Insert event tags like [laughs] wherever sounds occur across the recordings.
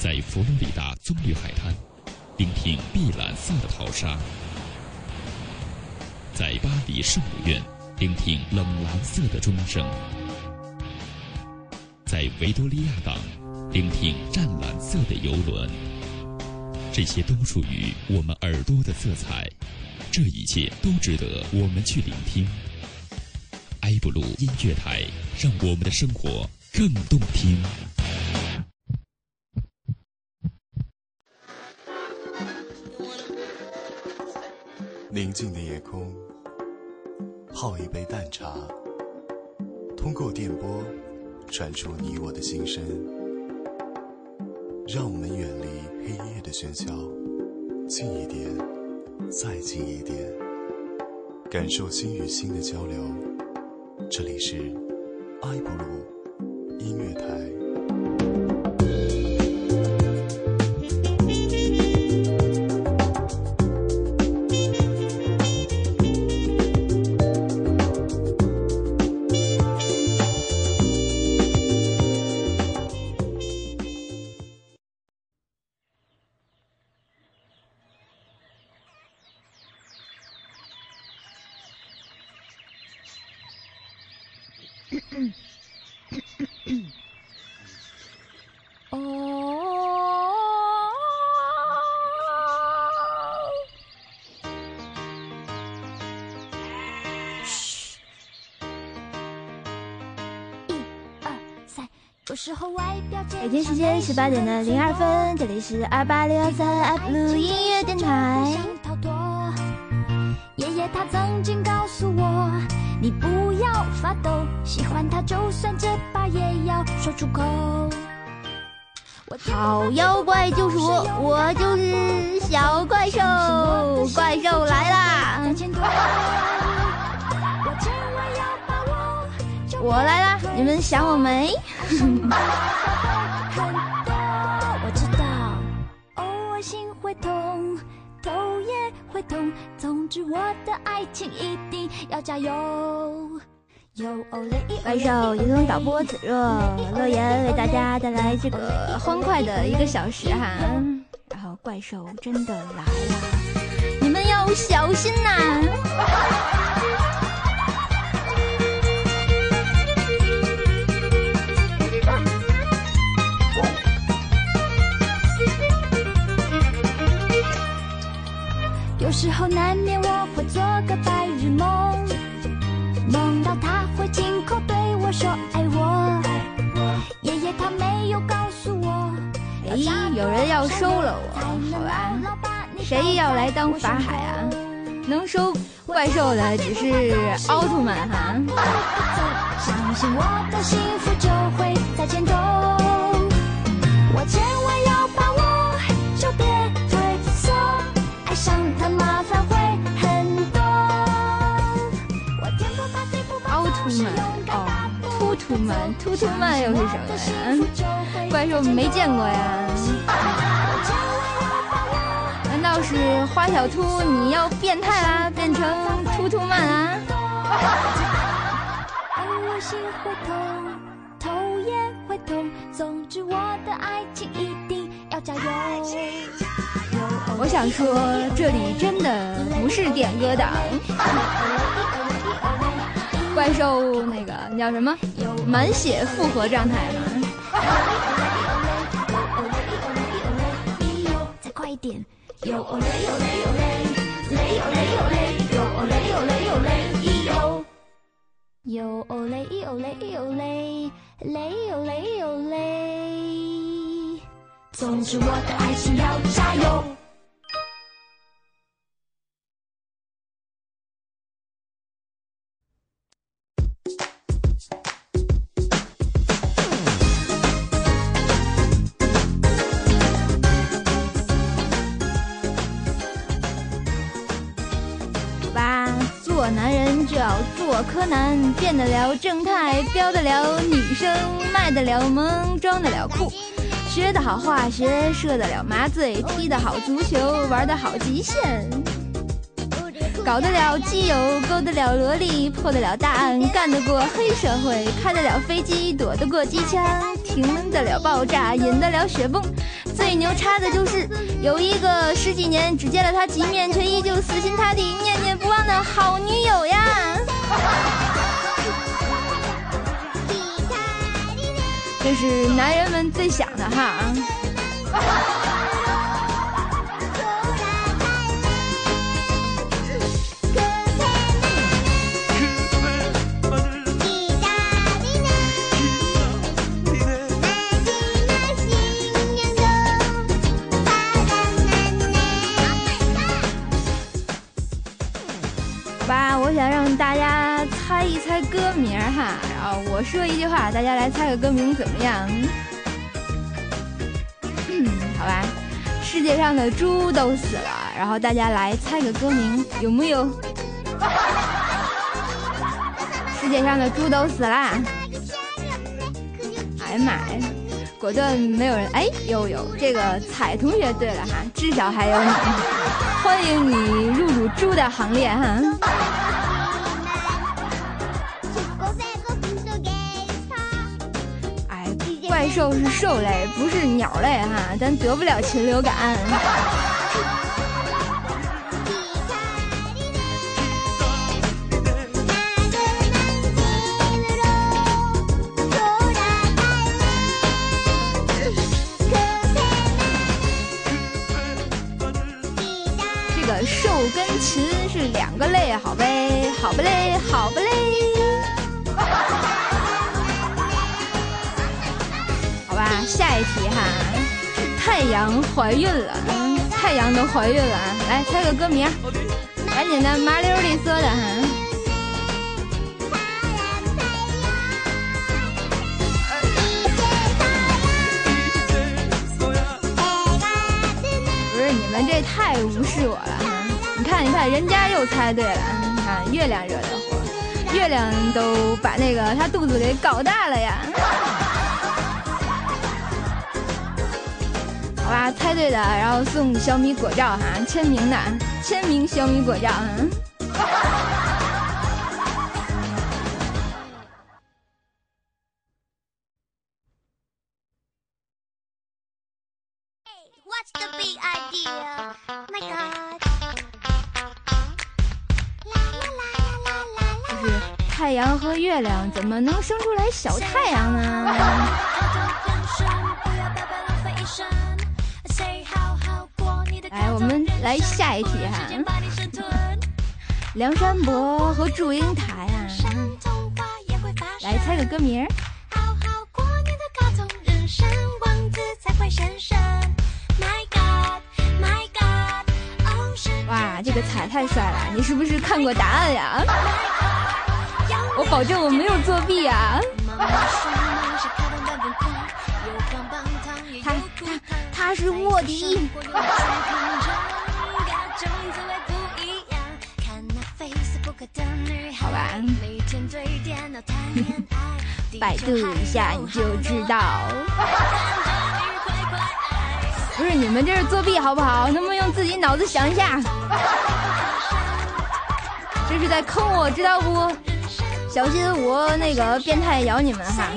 在佛罗里达棕榈海滩，聆听碧蓝色的淘沙；在巴黎圣母院，聆听冷蓝色的钟声；在维多利亚港，聆听湛蓝色的游轮。这些都属于我们耳朵的色彩，这一切都值得我们去聆听。埃布鲁音乐台，让我们的生活更动听。宁静的夜空，泡一杯淡茶，通过电波传出你我的心声。让我们远离黑夜的喧嚣，近一点，再近一点，感受心与心的交流。这里是埃布鲁音乐台。北京时间十八点的零二分，这里是二八六幺三 F 路音乐电台。爷爷他曾经告诉我，你不要发抖，喜欢他就算结巴也要说出口。好妖怪救赎，我就是小怪兽，怪兽来啦！我来啦，你们想我没？会痛。总之，我的爱情一定要加油。怪兽，移动导播子若乐言为大家带来这个欢快的一个小时哈。然后，怪兽真的来了，你们要小心呐！有时候难免我会做个白日梦，梦到他会亲口对我说爱我。爷爷他没有告诉我。哎，有人要收了我，好吧？谁要来当法海啊？能收怪兽的只是奥特曼哈。相信我的幸福就会在前头，我千万要把突曼，突突曼又是什么呀？怪兽没见过呀？难道是花小兔你要变态啦，变成突突曼啊？我想说，这里真的不是点歌档。怪兽那个你叫什么？满血复活状态？再快一点！有哦嘞有嘞有嘞，嘞有嘞有嘞，有哦嘞有嘞有嘞，有。有哦嘞有嘞有嘞，嘞有嘞有嘞。总之我的爱情要加油。变得了正太，飙得了女生，卖得了萌，装得了酷，学得好化学，射得了麻醉，踢得好足球，玩得好极限，搞得了基友，勾得了萝莉，破得了大案，干得过黑社会，开得了飞机，躲得过机枪，停得了爆炸，引得了雪崩。最牛叉的就是有一个十几年只见了他几面，却依旧死心塌地、念念不忘的好女友呀！这是男人们最想的哈。歌名哈，然后我说一句话，大家来猜个歌名怎么样？嗯，好吧。世界上的猪都死了，然后大家来猜个歌名，有木有？世界上的猪都死啦！哎呀妈呀，果断没有人哎，有有这个彩同学对了哈，至少还有你，欢迎你入主猪的行列哈。兽是兽类，不是鸟类哈，咱得不了禽流感。这个兽跟禽是两个类，好呗，好不嘞，好不嘞。一题哈，太阳怀孕了，太阳都怀孕了啊，来猜个歌名，赶紧的，麻溜里说的哈。不是你们这太无视我了哈，你看你看人家又猜对了，你看月亮惹的祸，月亮都把那个他肚子给搞大了呀。哇，猜对的，然后送小米果照哈，签名的，签名小米果照哈。就是太阳和月亮怎么能生出来小太阳呢？[laughs] 来，我们来下一题哈。梁山伯和祝英台啊，来猜个歌名。哇，这个彩太帅了！你是不是看过答案呀？我保证我没有作弊啊。他他是卧底。好吧，百度一下你就知道。不是你们这是作弊好不好？能不能用自己脑子想一下？这是在坑我，知道不？小心我那个变态咬你们哈！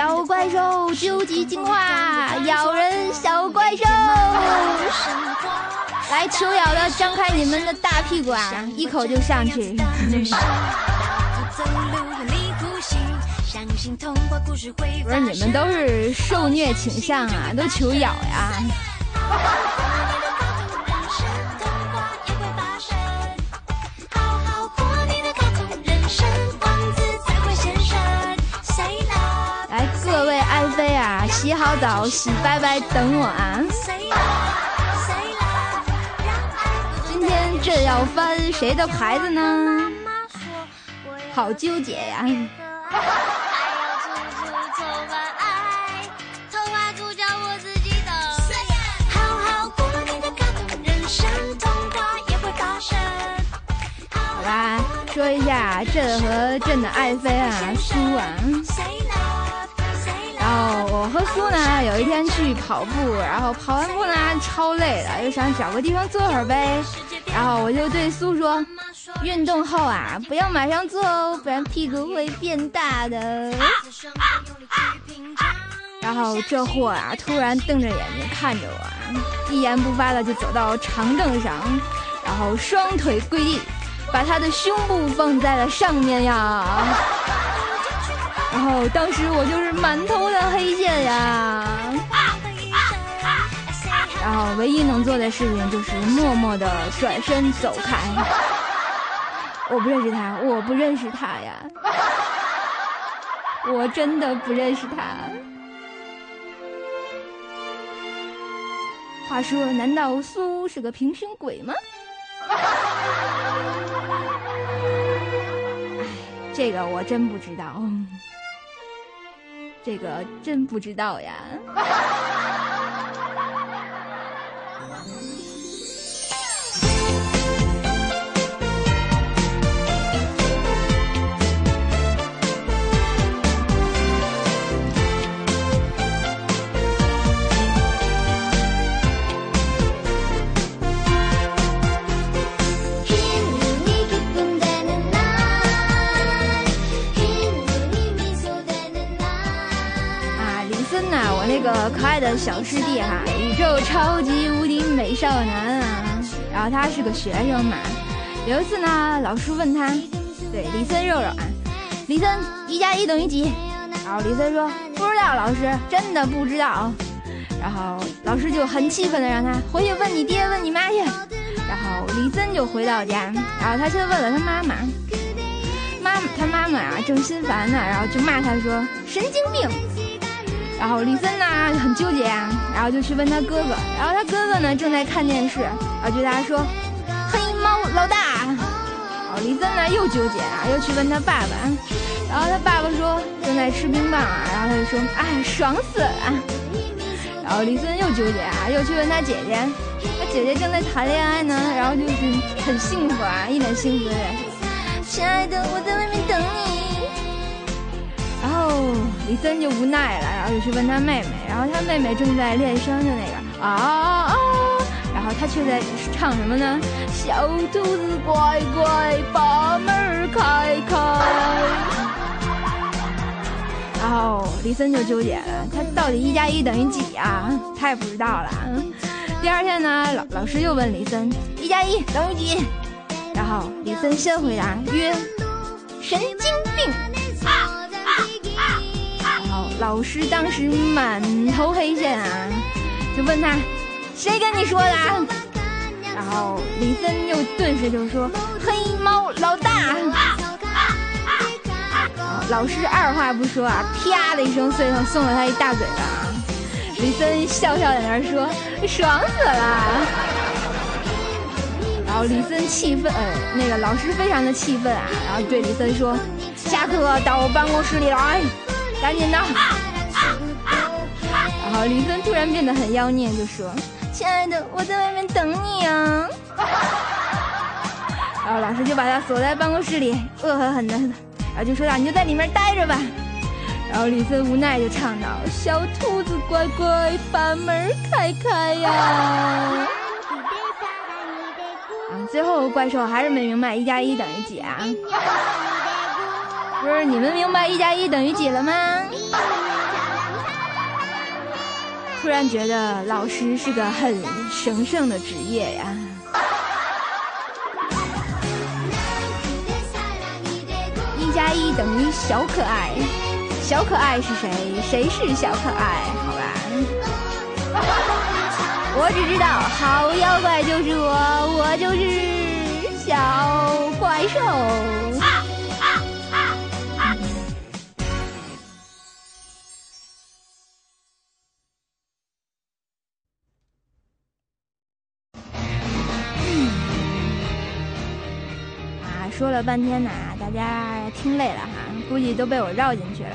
小怪兽究极进化，咬人小怪兽，来求咬的张开你们的大屁股啊，一口就上去。[laughs] 不是你们都是受虐倾向啊，都求咬呀。洗好澡，洗白白，等我啊！今天这要翻谁的牌子呢？好纠结呀！好吧，说一下朕和朕的爱妃啊，苏啊。我和苏呢有一天去跑步，然后跑完步呢超累了，又想找个地方坐会儿呗。然后我就对苏说，运动后啊，不要马上做哦，不然屁股会变大的。然后这货啊，突然瞪着眼睛看着我，一言不发的就走到长凳上，然后双腿跪地，把他的胸部放在了上面呀。然后当时我就是满头的黑线呀。然后唯一能做的事情就是默默的转身走开。我不认识他，我不认识他呀，我真的不认识他。话说，难道苏是个平胸鬼吗？哎，这个我真不知道，这个真不知道呀。[laughs] 少男啊！然后他是个学生嘛。有一次呢，老师问他，对李森肉肉啊，李森一加一等于几？然后李森说不知道，老师真的不知道。然后老师就很气愤的让他回去问你爹问你妈去。然后李森就回到家，然后他先问了他妈妈，妈他妈妈啊正心烦呢，然后就骂他说神经病。然后李森呢很纠结啊，然后就去问他哥哥，然后他哥哥呢正在看电视，然后对他说：“黑猫老大。”然后李森呢又纠结啊，又去问他爸爸，然后他爸爸说正在吃冰棒啊，然后他就说：“哎，爽死了。”然后李森又纠结啊，又去问他姐姐，他姐姐正在谈恋爱呢，然后就是很幸福啊，一脸幸福的脸，亲爱的，我在外面。后李森就无奈了，然后就去问他妹妹，然后他妹妹正在练声的那个啊啊啊，然后他却在唱什么呢？小兔子乖乖把门开开。然后李森就纠结了，他到底一加一等于几啊？他也不知道了。第二天呢，老老师又问李森一加一等于几？然后李森先回答曰：神经病。老师当时满头黑线啊，就问他，谁跟你说的？然后李森又顿时就说，黑猫老大。老师二话不说啊，啪的一声碎送送了他一大嘴巴。李森笑笑在那儿说，爽死了。然后李森气愤，呃，那个老师非常的气愤啊，然后对李森说，下课到我办公室里来。赶紧的！[laughs] 然后李森突然变得很妖孽，就说：“亲爱的，我在外面等你啊！”然后老师就把他锁在办公室里，恶狠狠的，然后就说道：“你就在里面待着吧。”然后李森无奈就唱道：“小兔子乖乖，把门开开呀！”啊，最后怪兽还是没明白一加一等于几啊？不是你们明白一加一等于几了吗？突然觉得老师是个很神圣的职业呀。一加一等于小可爱，小可爱是谁？谁是小可爱？好吧。我只知道好妖怪就是我，我就是小怪兽。说了半天呢，大家听累了哈，估计都被我绕进去了。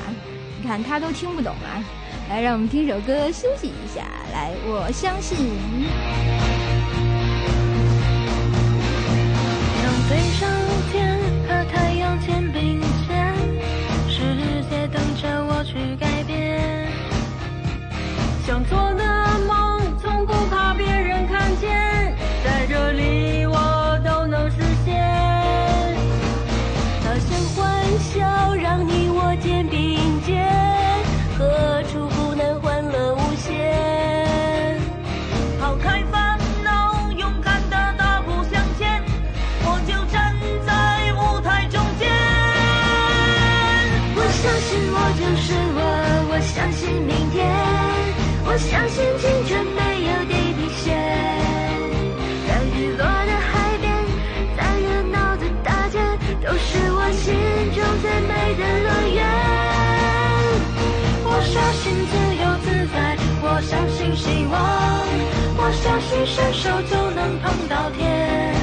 你看他都听不懂啊，来，让我们听首歌休息一下。来，我相信。让悲伤，伸手就能碰到天。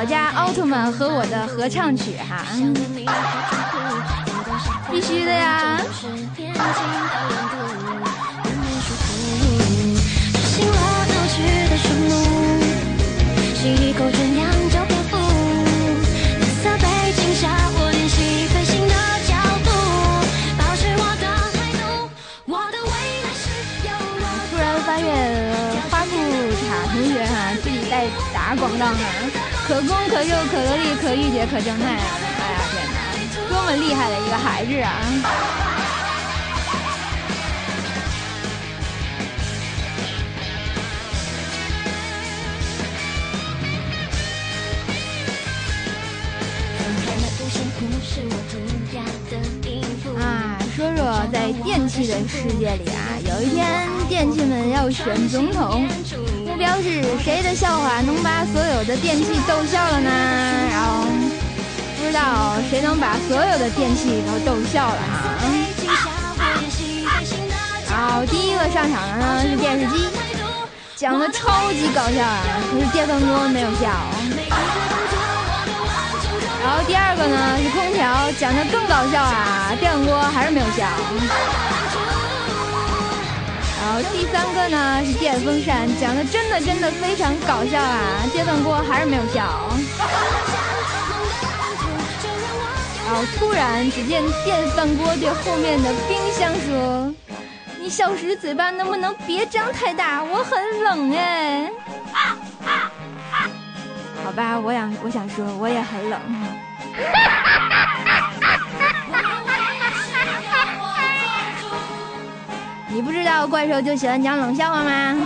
我家奥特曼和我的合唱曲哈，必须的呀。可攻可受可得力可御姐可正太啊！哎呀天哪，多么厉害的一个孩子啊！啊，说说在电器的世界里啊，有一天电器们要选总统，标是谁的笑话能把所有的电器逗笑了呢？然后不知道谁能把所有的电器都逗笑了啊？然后第一个上场的呢是电视机，讲的超级搞笑啊，可是电饭锅没有笑。然后第二个呢是空调，讲的更搞笑啊，电饭锅还是没有笑。然后第三个呢是电风扇，讲的真的真的非常搞笑啊，电饭锅还是没有笑。然后突然，只见电饭锅对后面的冰箱说：“你小时嘴巴能不能别张太大？我很冷哎。”好吧，我想我想说我也很冷。你不知道怪兽就喜欢讲冷笑话吗？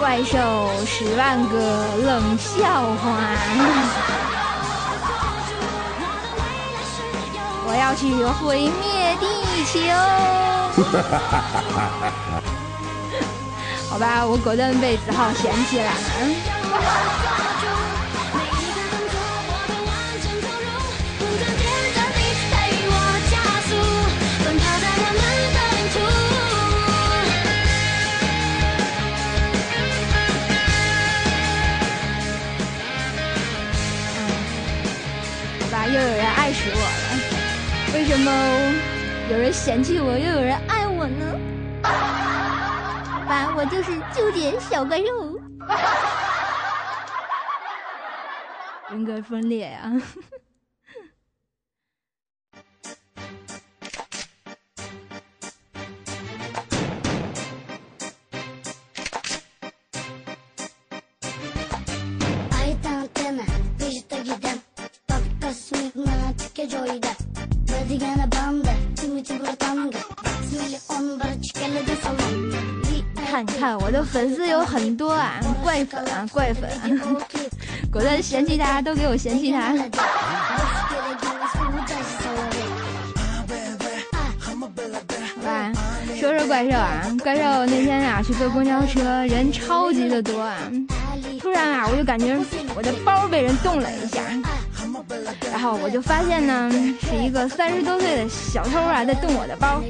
怪兽十万个冷笑话，我要去毁灭地球。[laughs] 好吧，我果断被子浩嫌弃了。又有人爱死我了，为什么有人嫌弃我，又有人爱我呢？好吧，我就是纠结小怪兽，人格分裂呀。你看，我的粉丝有很多啊，怪粉啊，怪粉啊，[laughs] 果断嫌弃他，都给我嫌弃他。[laughs] 好吧，说说怪兽啊，怪兽那天啊去坐公交车，人超级的多啊，突然啊我就感觉我的包被人动了一下。然后我就发现呢，是一个三十多岁的小偷啊，在动我的包。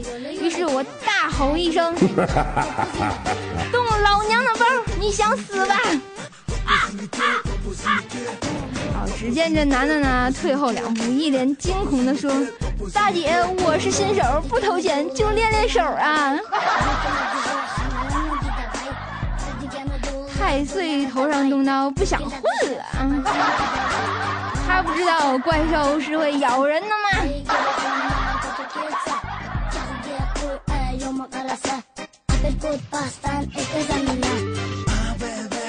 于是我大吼一声：“ [laughs] 动老娘的包，你想死吧！”好，只见这男的呢，退后两步，一脸惊恐的说：“大姐，我是新手，不投钱，就练练手啊！”太岁头上动刀，不想混了。他不知道怪兽是会咬人的吗？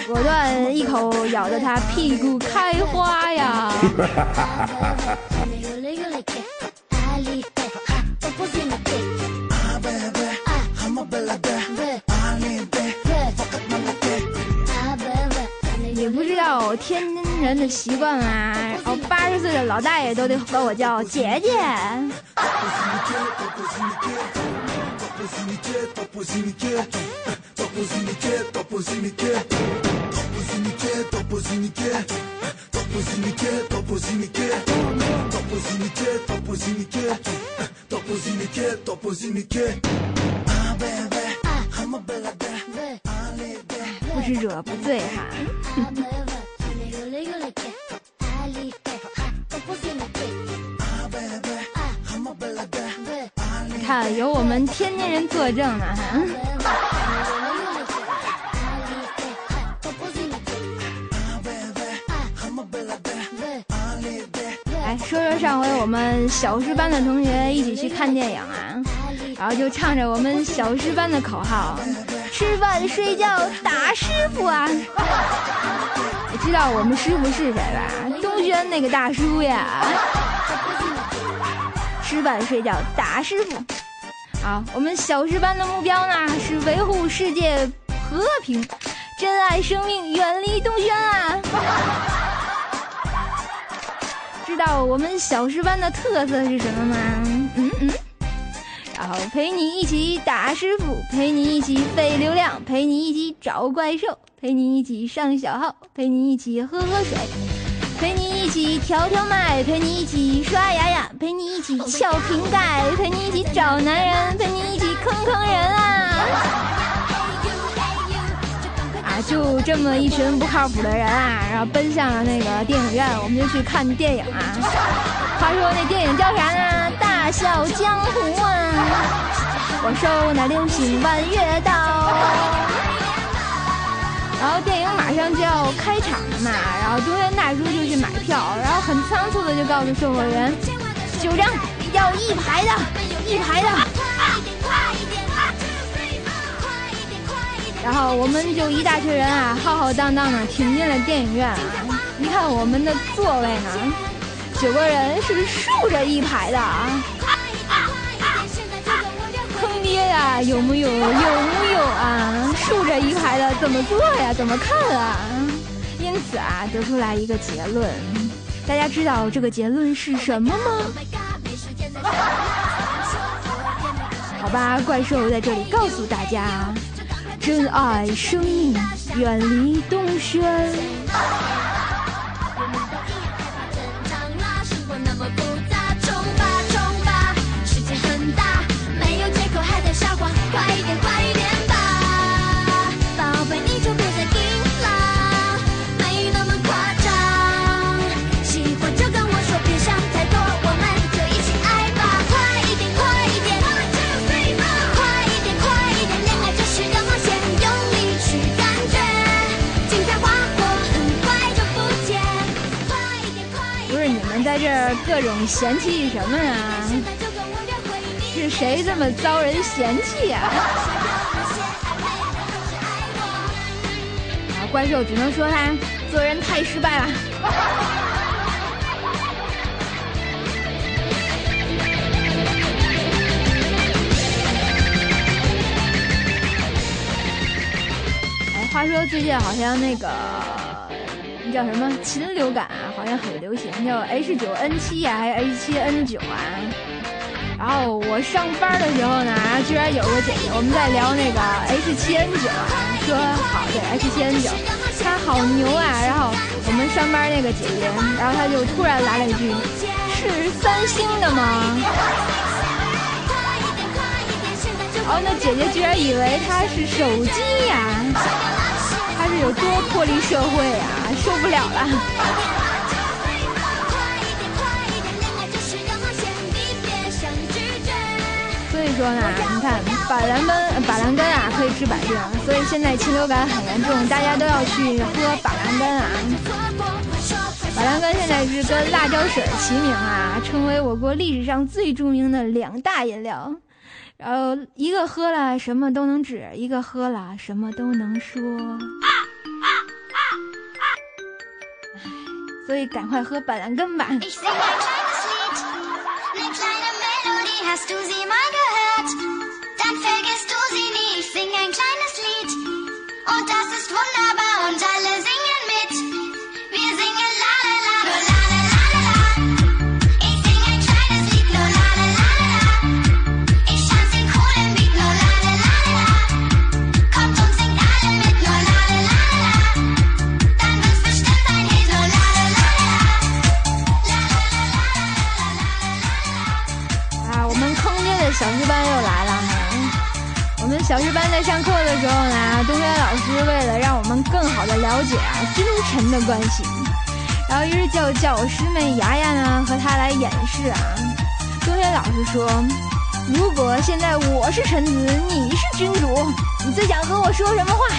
果断一口咬得他屁股开花呀！你不知道天津人的习惯吗？哦，八十岁的老大爷都得管我叫姐姐。不吃者不醉哈。看，有我们天津人作证呢，哈。哎，说说上回我们小师班的同学一起去看电影啊，然后就唱着我们小师班的口号：吃饭、睡觉、打师傅啊！你知道我们师傅是谁吧？东轩那个大叔呀！吃饭、睡觉、打师傅。好，我们小师班的目标呢是维护世界和平，珍爱生命，远离东轩啊！[laughs] 知道我们小师班的特色是什么吗？嗯嗯。然后陪你一起打师傅，陪你一起费流量，陪你一起找怪兽，陪你一起上小号，陪你一起喝喝水，陪你一起调调麦，陪你一起刷牙牙，陪你一起撬瓶盖，陪你一起找男人，陪你一起坑坑人啊！啊，就这么一群不靠谱的人啊，然后奔向了那个电影院，我们就去看电影啊。话说那电影叫啥呢？大笑江湖啊！我收那流星弯月刀。然后电影马上就要开场了嘛，然后东元大叔就去买票，然后很仓促的就告诉售货员，九张要一排的，一排的。然后我们就一大群人啊，浩浩荡荡的挺进了电影院啊。你看我们的座位呢，九个人是竖着一排的啊。呀，有木有？有木有啊？竖着一排的怎么做呀？怎么看啊？因此啊，得出来一个结论，大家知道这个结论是什么吗？好吧，怪兽在这里告诉大家：珍爱生命，远离东轩。各种嫌弃什么呀？是谁这么遭人嫌弃呀？啊，怪兽只能说他做人太失败了。话说最近好像那个那。叫什么禽流感？像很流行，叫 H 九 N 七呀，还是 H 七 N 九啊？然后我上班的时候呢，居然有个姐姐，我们在聊那个 H 七 N 九啊，说好对 H 七 N 九，它好牛啊。然后我们上班那个姐姐，然后她就突然来了一句：“是三星的吗？”然后那姐姐居然以为它是手机呀。她是有多脱离社会啊！受不了了。说呢，你看板蓝根，板蓝根啊可以治百病，所以现在禽流感很严重，大家都要去喝板蓝根啊。板蓝根现在是跟辣椒水齐名啊，成为我国历史上最著名的两大饮料。然后一个喝了什么都能治，一个喝了什么都能说。所以赶快喝板蓝根吧。ich sing ein kleines Lied. Und das ist wunderbar und alle sind 小学班在上课的时候呢，东轩老师为了让我们更好的了解啊君臣的关系，然后于是叫叫我师妹牙牙呢和他来演示啊。东轩老师说：“如果现在我是臣子，你是君主，你最想和我说什么话？”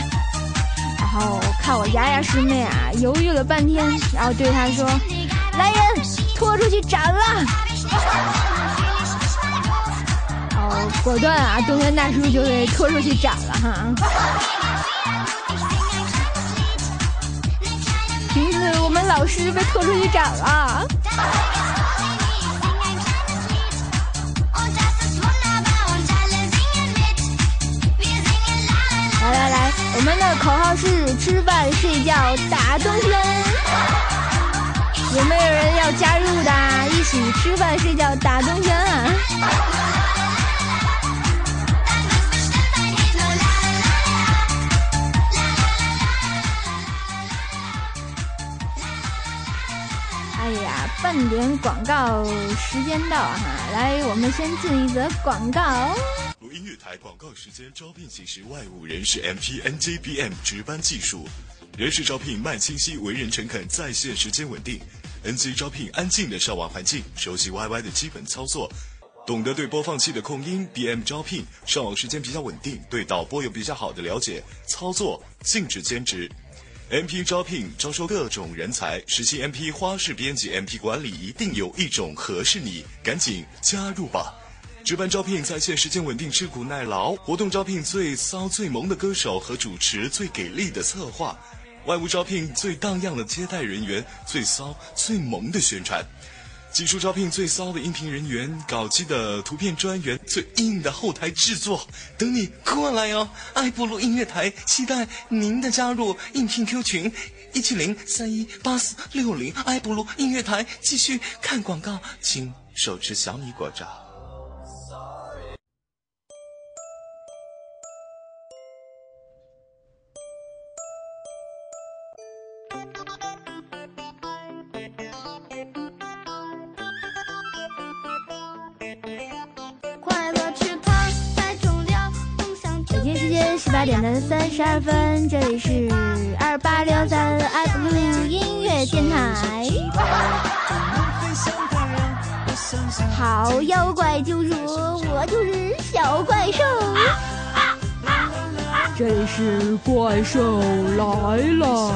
然后看我牙牙师妹啊犹豫了半天，然后对他说：“来人，拖出去斩了。”果断啊！东轩大叔就被拖出去斩了哈。平时我们老师被拖出去斩了。来来来，我们的口号是吃饭睡觉打东轩。有没有人要加入的？一起吃饭睡觉打东轩啊！半点广告时间到哈，来，我们先进一则广告。录音乐台广告时间，招聘形式外务人士 M P N J B M 值班技术，人事招聘慢清晰，为人诚恳，在线时间稳定。N G 招聘安静的上网环境，熟悉 Y Y 的基本操作，懂得对播放器的控音。B M 招聘上网时间比较稳定，对导播有比较好的了解，操作禁止兼职。M P 招聘招收各种人才，实习 M P 花式编辑，M P 管理一定有一种合适你，赶紧加入吧！值班招聘在线时间稳定，吃苦耐劳。活动招聘最骚最萌的歌手和主持，最给力的策划。外务招聘最荡漾的接待人员，最骚最萌的宣传。技术招聘最骚的音频人员，搞基的图片专员，最硬的后台制作，等你过来哦！爱布鲁音乐台期待您的加入，应聘 Q 群一七零三一八四六零。爱布鲁音乐台继续看广告，请手持小米果照。十八点的三十二分，这里是二八六三 F 六音乐电台。好妖怪就说我就是小怪兽，这里是怪兽来了。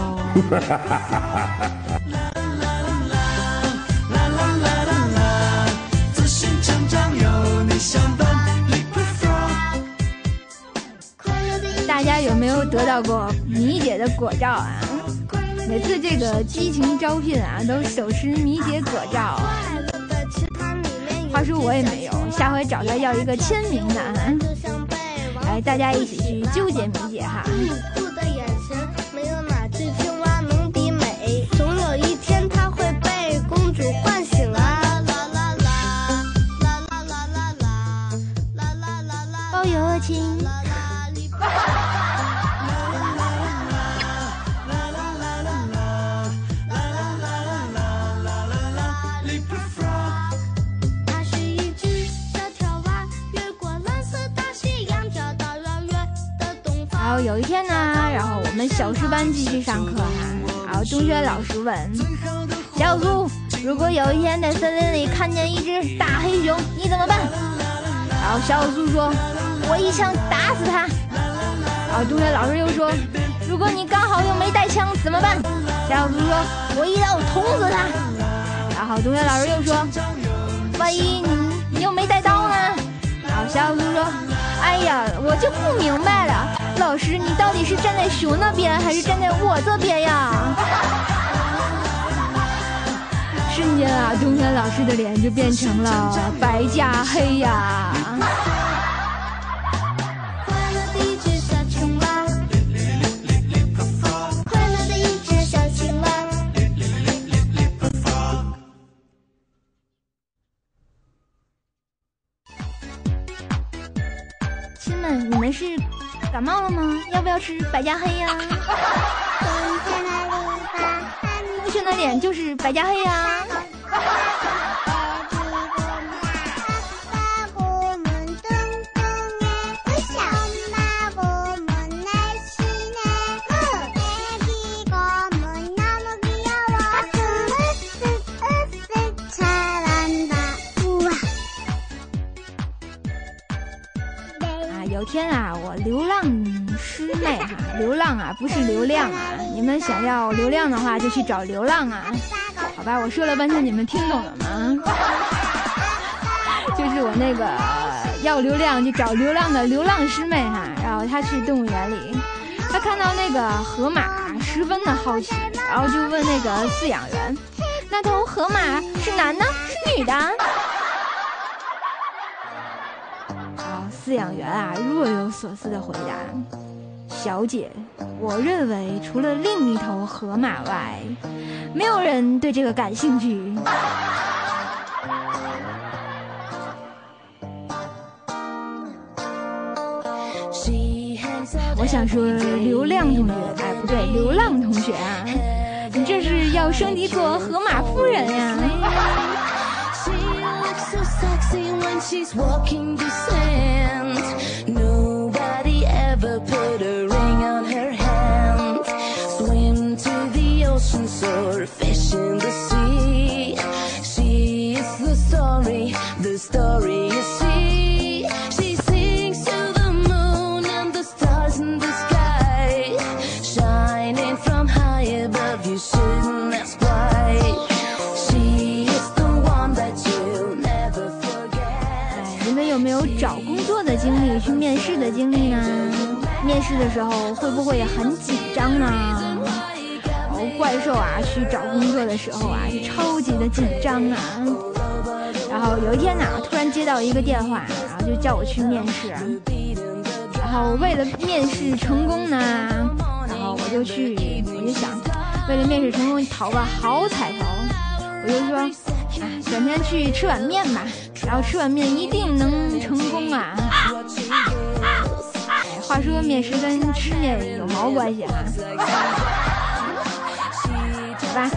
到过米姐的果照啊？每次这个激情招聘啊，都手持米姐果照。话说我也没有，下回找她要一个签名的啊。来，大家一起去纠结米姐哈。继续上课哈，然后中学老师问小苏，如果有一天在森林里看见一只大黑熊，你怎么办？然后小苏说，我一枪打死它。然后中学老师又说，如果你刚好又没带枪怎么办？小苏说，我一刀捅死它。然后中学老师又说，万一你你又没带刀呢？然后小苏说，哎呀，我就不明白了，老师你到底是站在熊那边还是站在我这边呀？瞬间啊，中学老师的脸就变成了白加黑呀。快乐的一只小青蛙，快乐的一只小青蛙。亲们，你们是感冒了吗？要不要吃百家黑呀？同学的脸就是白加黑呀。啊，天啊，我流浪师妹哈、流浪啊，不是流量啊。你们想要流量的话，就去找流浪啊。好吧，我说了半天，你们听懂了吗？[laughs] 就是我那个要流量就找流浪的流浪师妹哈、然后她去动物园里，她看到那个河马，十分的好奇，然后就问那个饲养员，那头河马是男的，是女的？饲养员啊若有所思的回答：“小姐，我认为除了另一头河马外，没有人对这个感兴趣。”我想说，流量同学，哎，不对，流浪同学啊，你这是要升级做河马夫人呀的经历呢？面试的时候会不会很紧张呢？然后怪兽啊，去找工作的时候啊，就超级的紧张啊。然后有一天呢，突然接到一个电话，然后就叫我去面试。然后为了面试成功呢，然后我就去，我就想，为了面试成功讨个好彩头，我就说，哎，转天去吃碗面吧。然后吃碗面一定能成功啊！哎，话说面试跟吃面有毛关系啊？[laughs] 好吧，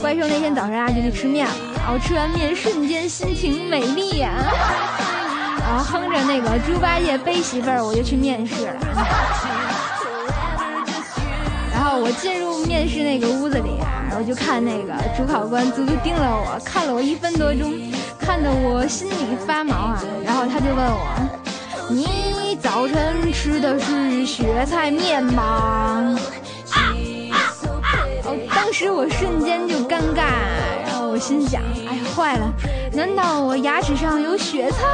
怪兽那天早上啊就去吃面了，然后吃完面瞬间心情美丽呀，然后哼着那个猪八戒背媳妇儿，我就去面试了。然后我进入面试那个屋子里啊，然后就看那个主考官足足盯了我，看了我一分多钟。看得我心里发毛啊！然后他就问我：“你早晨吃的是雪菜面吗？”哦，当时我瞬间就尴尬，然后我心想：“哎呀，坏了，难道我牙齿上有雪菜？”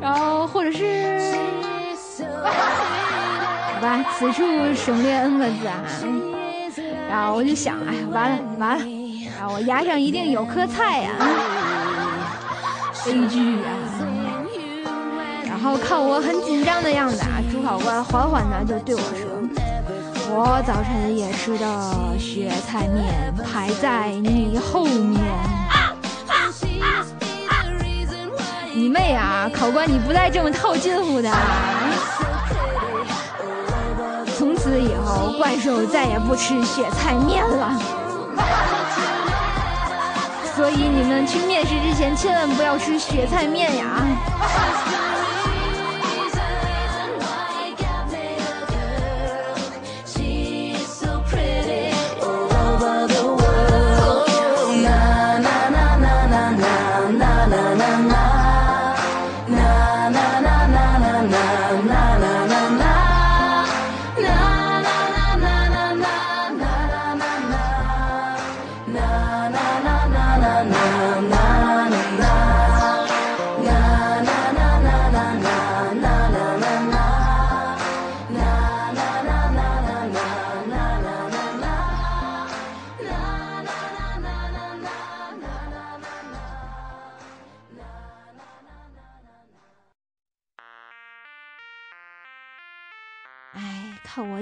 然后或者是，[laughs] 好吧，此处省略 n 个字啊。然后我就想：“哎呀，完了，完了。”然后我牙上一定有颗菜呀，悲剧啊！然后看我很紧张的样子啊，主考官缓缓的就对我说：“我早晨也吃的雪菜面，排在你后面。”你妹啊！考官你不带这么套近乎的啊。从此以后，怪兽再也不吃雪菜面了。所以你们去面试之前千万不要吃雪菜面呀！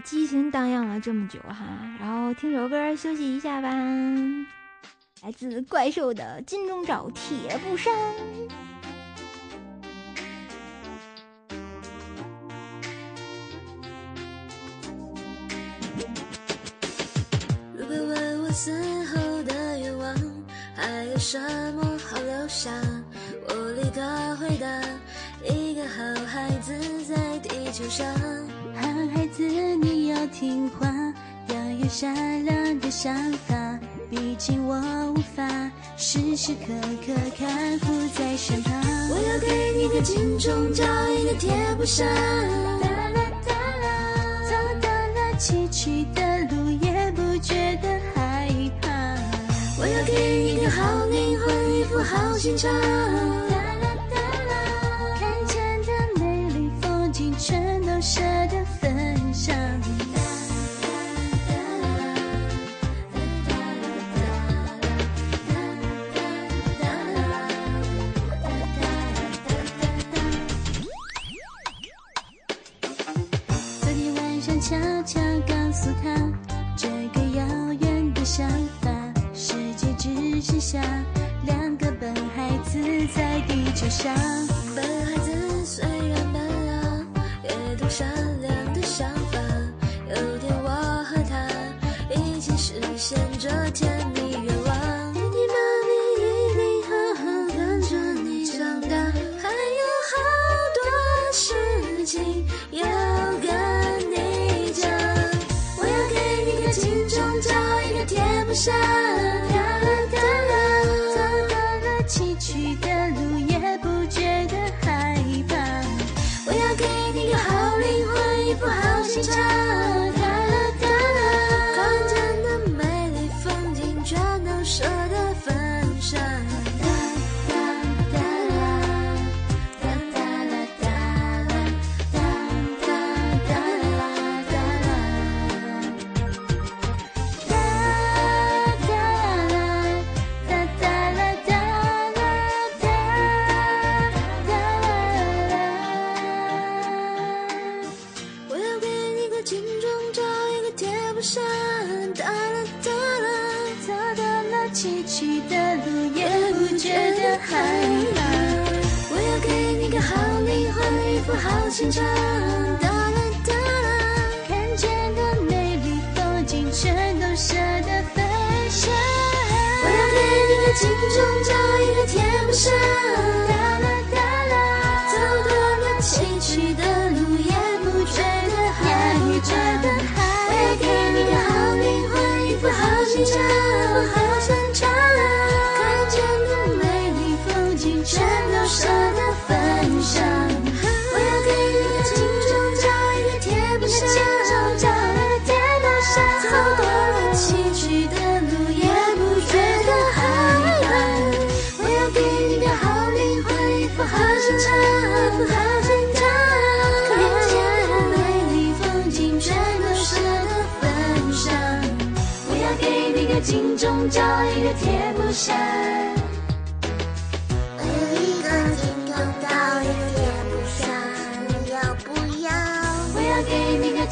激情荡漾了这么久哈，然后听首歌休息一下吧。来自怪兽的《金钟罩铁布衫》。如果问我死后的愿望，还有什么好留下？我立刻回答：一个好孩子在地球上。好孩子，听话，要有善良的想法。毕竟我无法时时刻刻看护在身旁。我要给你个金钟罩，一个铁布衫。哒啦哒啦，走到了崎岖的路也不觉得害怕。我要给你个好灵魂，一副好心肠。在地球上。一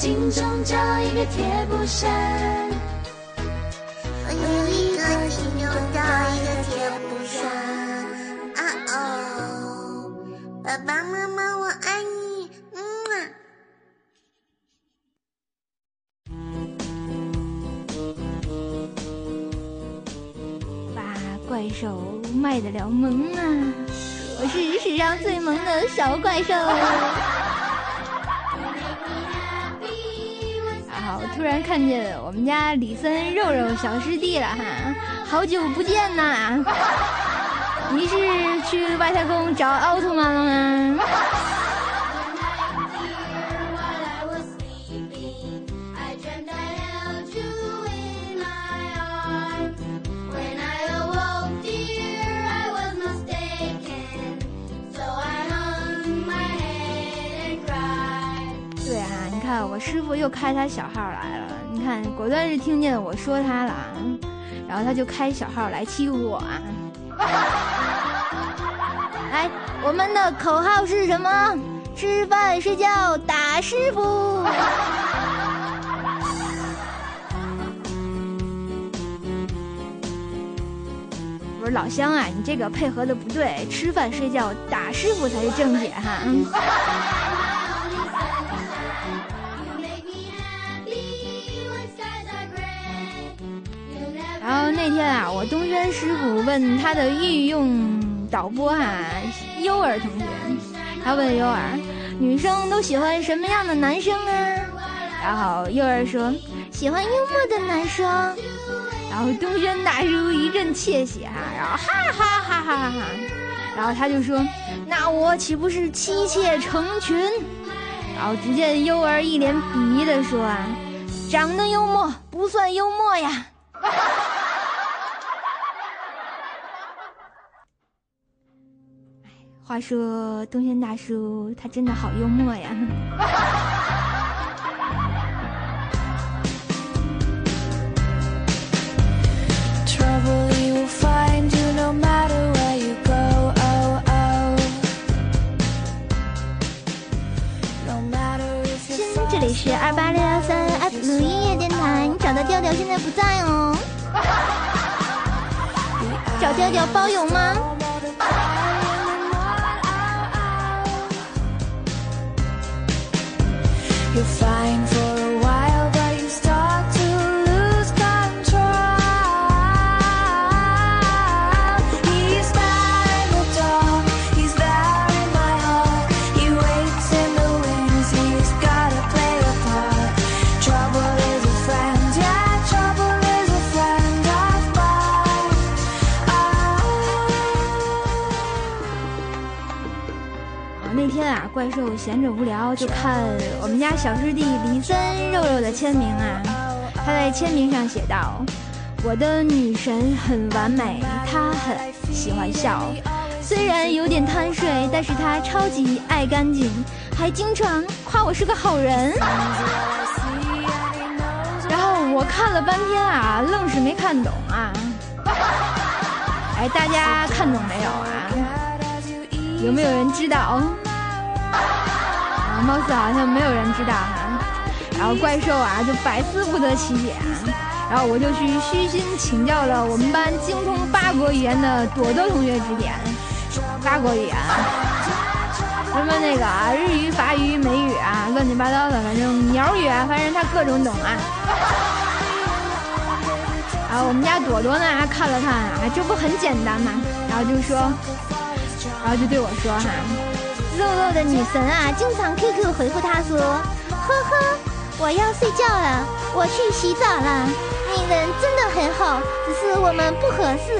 给你个金钟罩，一个贴不上。我有一个金钟罩，一个贴不上。啊哦，爸爸妈妈，我爱你，嗯啊。把怪兽卖得了萌啊！我是史上最萌的小怪兽。突然看见我们家李森肉肉小师弟了哈，好久不见呐！[laughs] 你是去外太空找奥特曼了吗？师傅又开他小号来了，你看果断是听见我说他了，然后他就开小号来欺负我啊！来，我们的口号是什么？吃饭睡觉打师傅。我说老乡啊，你这个配合的不对，吃饭睡觉打师傅才是正解哈。嗯然后那天啊，我东轩师傅问他的御用导播啊，优儿同学，他问优儿，女生都喜欢什么样的男生啊？然后优儿说，喜欢幽默的男生。然后东轩大叔一阵窃喜哈，然后哈哈哈哈哈哈，然后他就说，那我岂不是妻妾成群？然后只见优儿一脸鄙夷的说啊，长得幽默不算幽默呀。话说东轩大叔他真的好幽默呀。里是二八六幺三 F 鲁音乐电台，你找的调调现在不在哦。[laughs] 找调调包邮吗？You're fine for 怪兽闲着无聊就看我们家小师弟李森肉肉的签名啊，他在签名上写道：“我的女神很完美，她很喜欢笑，虽然有点贪睡，但是她超级爱干净，还经常夸我是个好人。”然后我看了半天啊，愣是没看懂啊。哎，大家看懂没有啊？有没有人知道？啊，貌似好像没有人知道哈。然后怪兽啊，就百思不得其解。然后我就去虚心请教了我们班精通八国语言的朵朵同学指点。八国语言，什么那个啊，日语、法语、美语啊，乱七八糟的，反正鸟语啊，反正他各种懂啊。然后我们家朵朵呢，还看了看啊，这不很简单吗？然后就说，然后就对我说哈，肉肉的女神啊，经常 QQ 回复他说，呵呵，我要睡觉了，我去洗澡了。你人真的很好，只是我们不合适。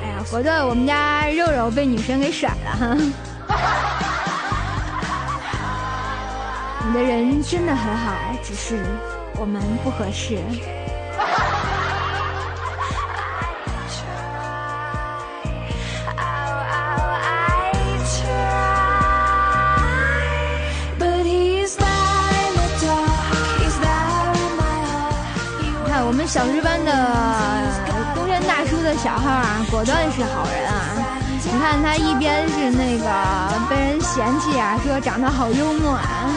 哎呀，果断我们家肉肉被女神给甩了哈。[laughs] 你的人真的很好，只是我们不合适。小时班的东山大叔的小号啊，果断是好人啊！你看他一边是那个被人嫌弃啊，说长得好幽默啊，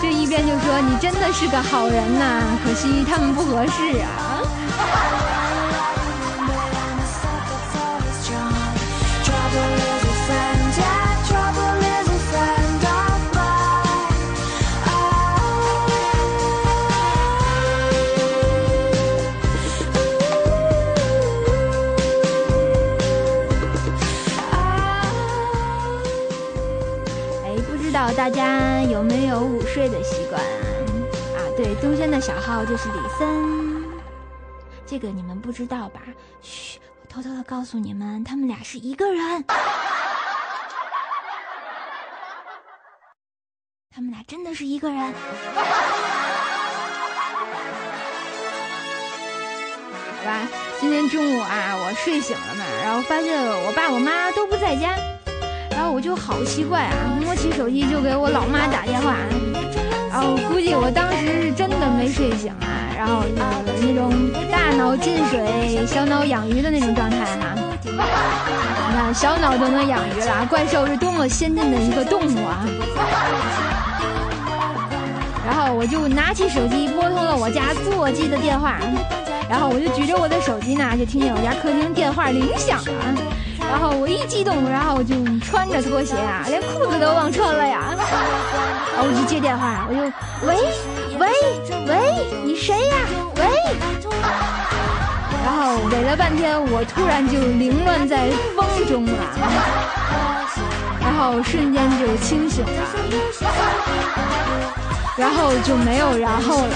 这一边就说你真的是个好人呐、可惜他们不合适啊。不知道大家有没有午睡的习惯啊？对，东轩的小号就是李森，这个你们不知道吧？嘘，我偷偷的告诉你们，他们俩是一个人，他们俩真的是一个人。好吧，今天中午啊，我睡醒了嘛，然后发现我爸我妈都不在家。然后我就好奇怪啊，摸起手机就给我老妈打电话，然后估计我当时是真的没睡醒啊，然后就是那种大脑进水、小脑养鱼的那种状态哈、你看小脑都能养鱼了，怪兽是多么先进的一个动物啊！然后我就拿起手机拨通了我家座机的电话，然后我就举着我的手机呢，就听见我家客厅电话铃响了。然后我一激动，然后我就穿着拖鞋啊，连裤子都忘穿了呀。[laughs] 然后我就接电话，我就喂喂喂，你谁呀？喂。然后喂了半天，我突然就凌乱在风中了，然后瞬间就清醒了，然后就没有然后了。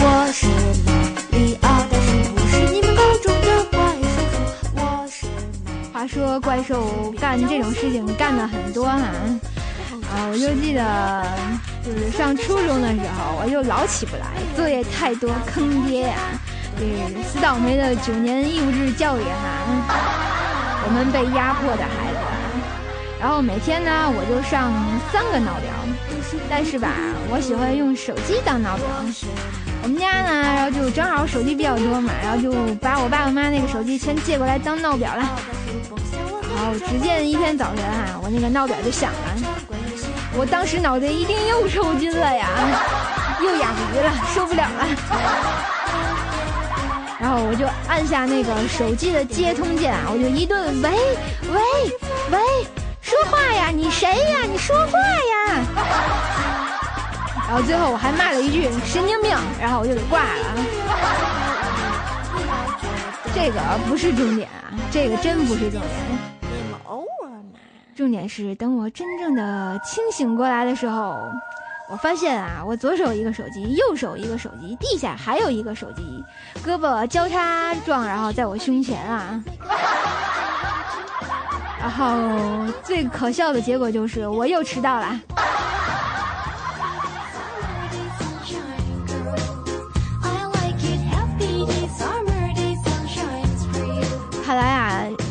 我是马里奥，但是不是你们口中的怪叔叔。我是马。话说怪兽干这种事情干的很多哈、啊，我就记得就是上初中的时候，我就老起不来，作业太多，坑爹呀、这是死倒霉的九年义务制教育哈、我们被压迫的孩子。然后每天呢，我就上三个闹铃，但是吧，我喜欢用手机当闹表。我们家呢，然后就正好手机比较多嘛，然后就把我爸我妈那个手机全借过来当闹表了。然后只见一天早晨啊，我那个闹表就响了，我当时脑袋一定又抽筋了呀，[laughs] 又哑谜了，受不了了。然后我就按下那个手机的接通键啊，我就一顿喂喂喂，说话呀，你谁呀？你说话呀！然后最后我还骂了一句神经病，然后我就给挂了。这个不是重点啊，这个真不是重点。重点是等我真正的清醒过来的时候，我发现啊，我左手一个手机，右手一个手机，地下还有一个手机，胳膊交叉状，然后在我胸前啊。然后最可笑的结果就是我又迟到了。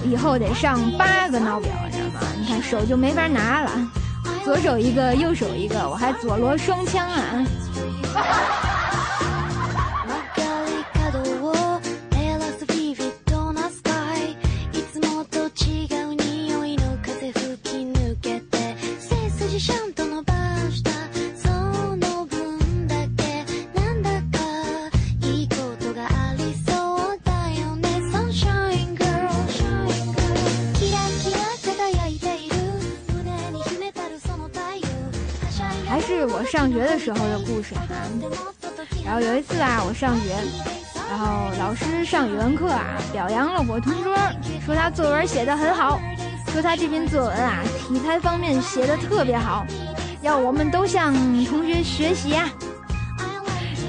以后得上八个闹表，你知道吗？你看手就没法拿了。左手一个，右手一个，我还左罗双枪啊！上学的时候的故事哈。然后有一次啊，我上学，然后老师上语文课啊，表扬了我同桌，说他作文写得很好，说他这篇作文啊，题材方面写得特别好，要我们都向同学学习啊。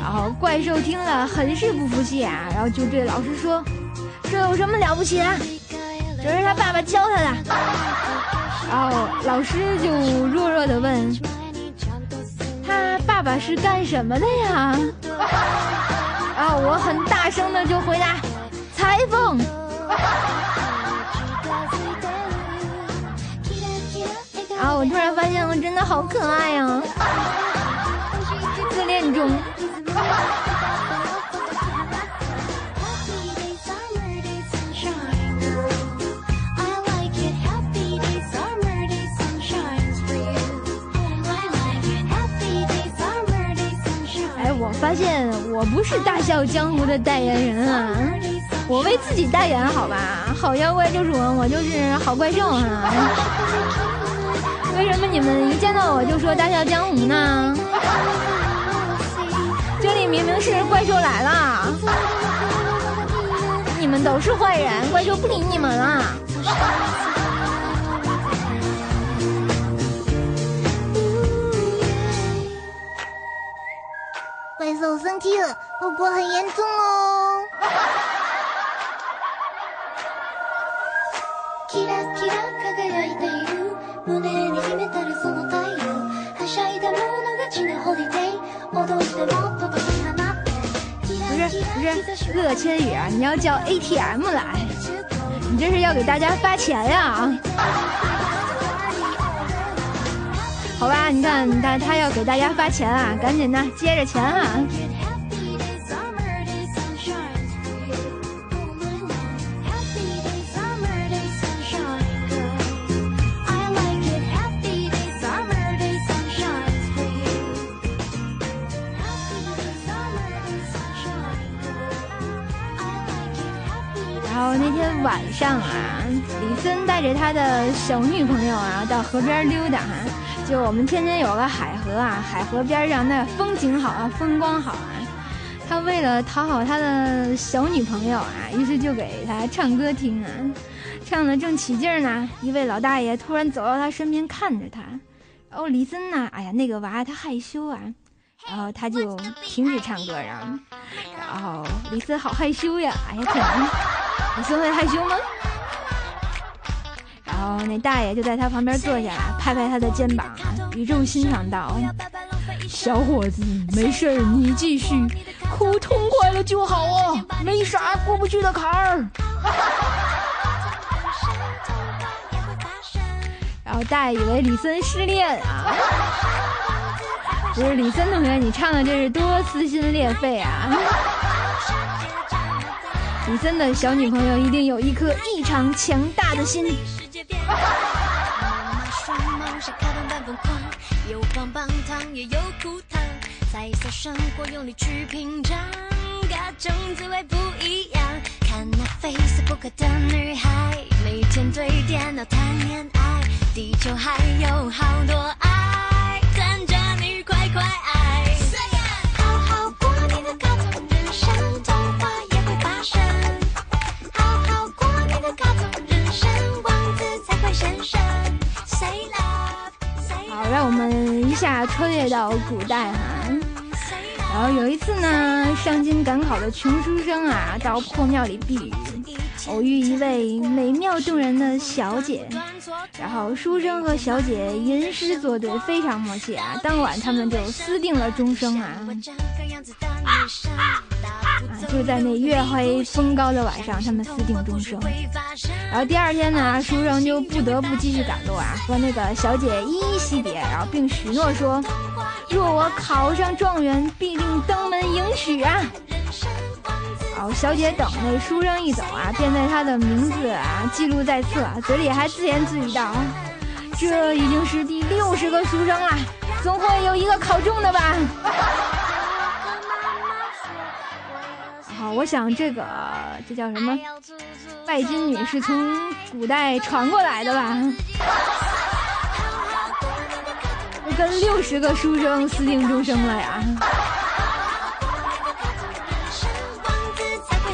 然后怪兽听了很是不服气啊，然后就对老师说：“这有什么了不起的？这是他爸爸教他的。”然后老师就弱弱的问：“爸爸是干什么的呀？”然 [laughs] 后我很大声的就回答：“裁缝。”啊我突然发现我真的好可爱呀、自恋中。发现我不是大笑江湖的代言人啊，我为自己代言好吧？好妖怪就是我，我就是好怪兽啊！为什么你们一见到我就说大笑江湖呢？这里明明是怪兽来了，你们都是坏人，怪兽不理你们了。踊ってもっと解き放って不是不是，乐千羽啊，你要叫 ATM 来，你这是要给大家发钱呀、 好吧，你看，你看他要给大家发钱啊，赶紧的接着钱啊！然后那天晚上啊，李森带着他的小女朋友啊到河边溜达哈、就我们天津有个海河啊，海河边上那风景好啊，风光好啊。他为了讨好他的小女朋友啊，于是就给他唱歌听啊，唱的正起劲儿呢，一位老大爷突然走到他身边看着他，然后李森呢，哎呀那个娃他害羞啊，然后他就停止唱歌啊，然后李森好害羞呀，哎呀可能！李森会害羞吗？然后那大爷就在他旁边坐下来，拍拍他的肩膀啊，语重心长道：“小伙子，没事儿，你继续，哭痛快了就好啊，没啥过不去的坎儿。[laughs] ”然后大爷以为李森失恋啊，不是李森同学，你唱的这是多撕心裂肺啊！你真的小女朋友一定有一颗异常强大的心。双眸下开动般疯狂，有棒棒糖也有苦糖，彩色生活用力去品尝，各种滋味不一样。看那 Facebook 的女孩，每天对电脑谈恋爱，地球还有好多爱，等着你快快爱。好，让我们一下穿越到古代哈。然后有一次呢，上京赶考的穷书生啊，到破庙里避雨，偶遇一位美妙动人的小姐，然后书生和小姐吟诗作对，非常默契啊。当晚他们就私定了终生啊。啊，就在那月黑风高的晚上，他们私定终生。然后第二天呢，书生就不得不继续赶路啊，和那个小姐依依惜别，然后并许诺说，若我考上状元，必定登门迎娶啊。好小姐等那书生一走啊，便在他的名字啊记录在册，嘴里还自言自语道：“这已经是第六十个书生了，总会有一个考中的吧。”好，我想这个这叫什么？拜金女是从古代传过来的吧？跟六十个书生私定终生了呀！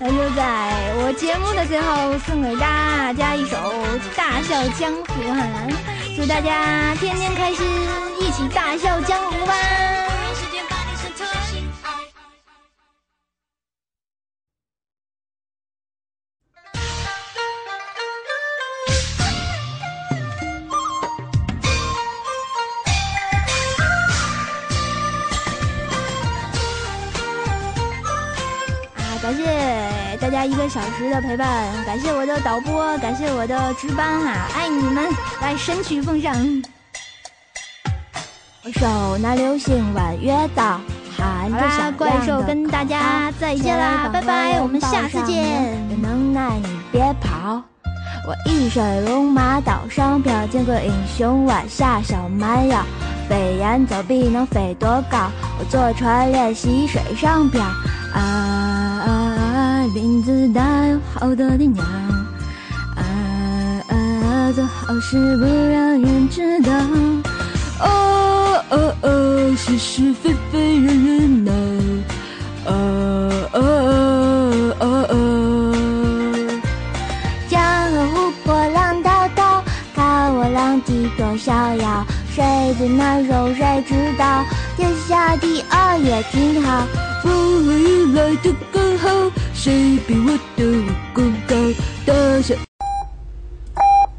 那就在我节目的最后送给大家一首大笑江湖哈，祝大家天天开心，一起大笑江湖吧！小时的陪伴，感谢我的导播，感谢我的值班哈，爱你们！来神曲奉上。我手拿流星弯月刀，喊着小怪兽跟大家再见啦，拜拜，我们下次见。有能耐你别跑，我一身龙马岛上飘，见过英雄弯下小蛮腰，飞檐走壁能飞多高？我坐船练习水上漂。啊啊！林子大有好多的鸟，啊！做好事不让人知道，哦！是是非非人人闹，哦哦哦哦！江河湖泊浪滔滔，看我浪迹多逍遥，谁最难受谁知道？天下第二也挺好。风和雨来的刚好，谁比我的武功高？大笑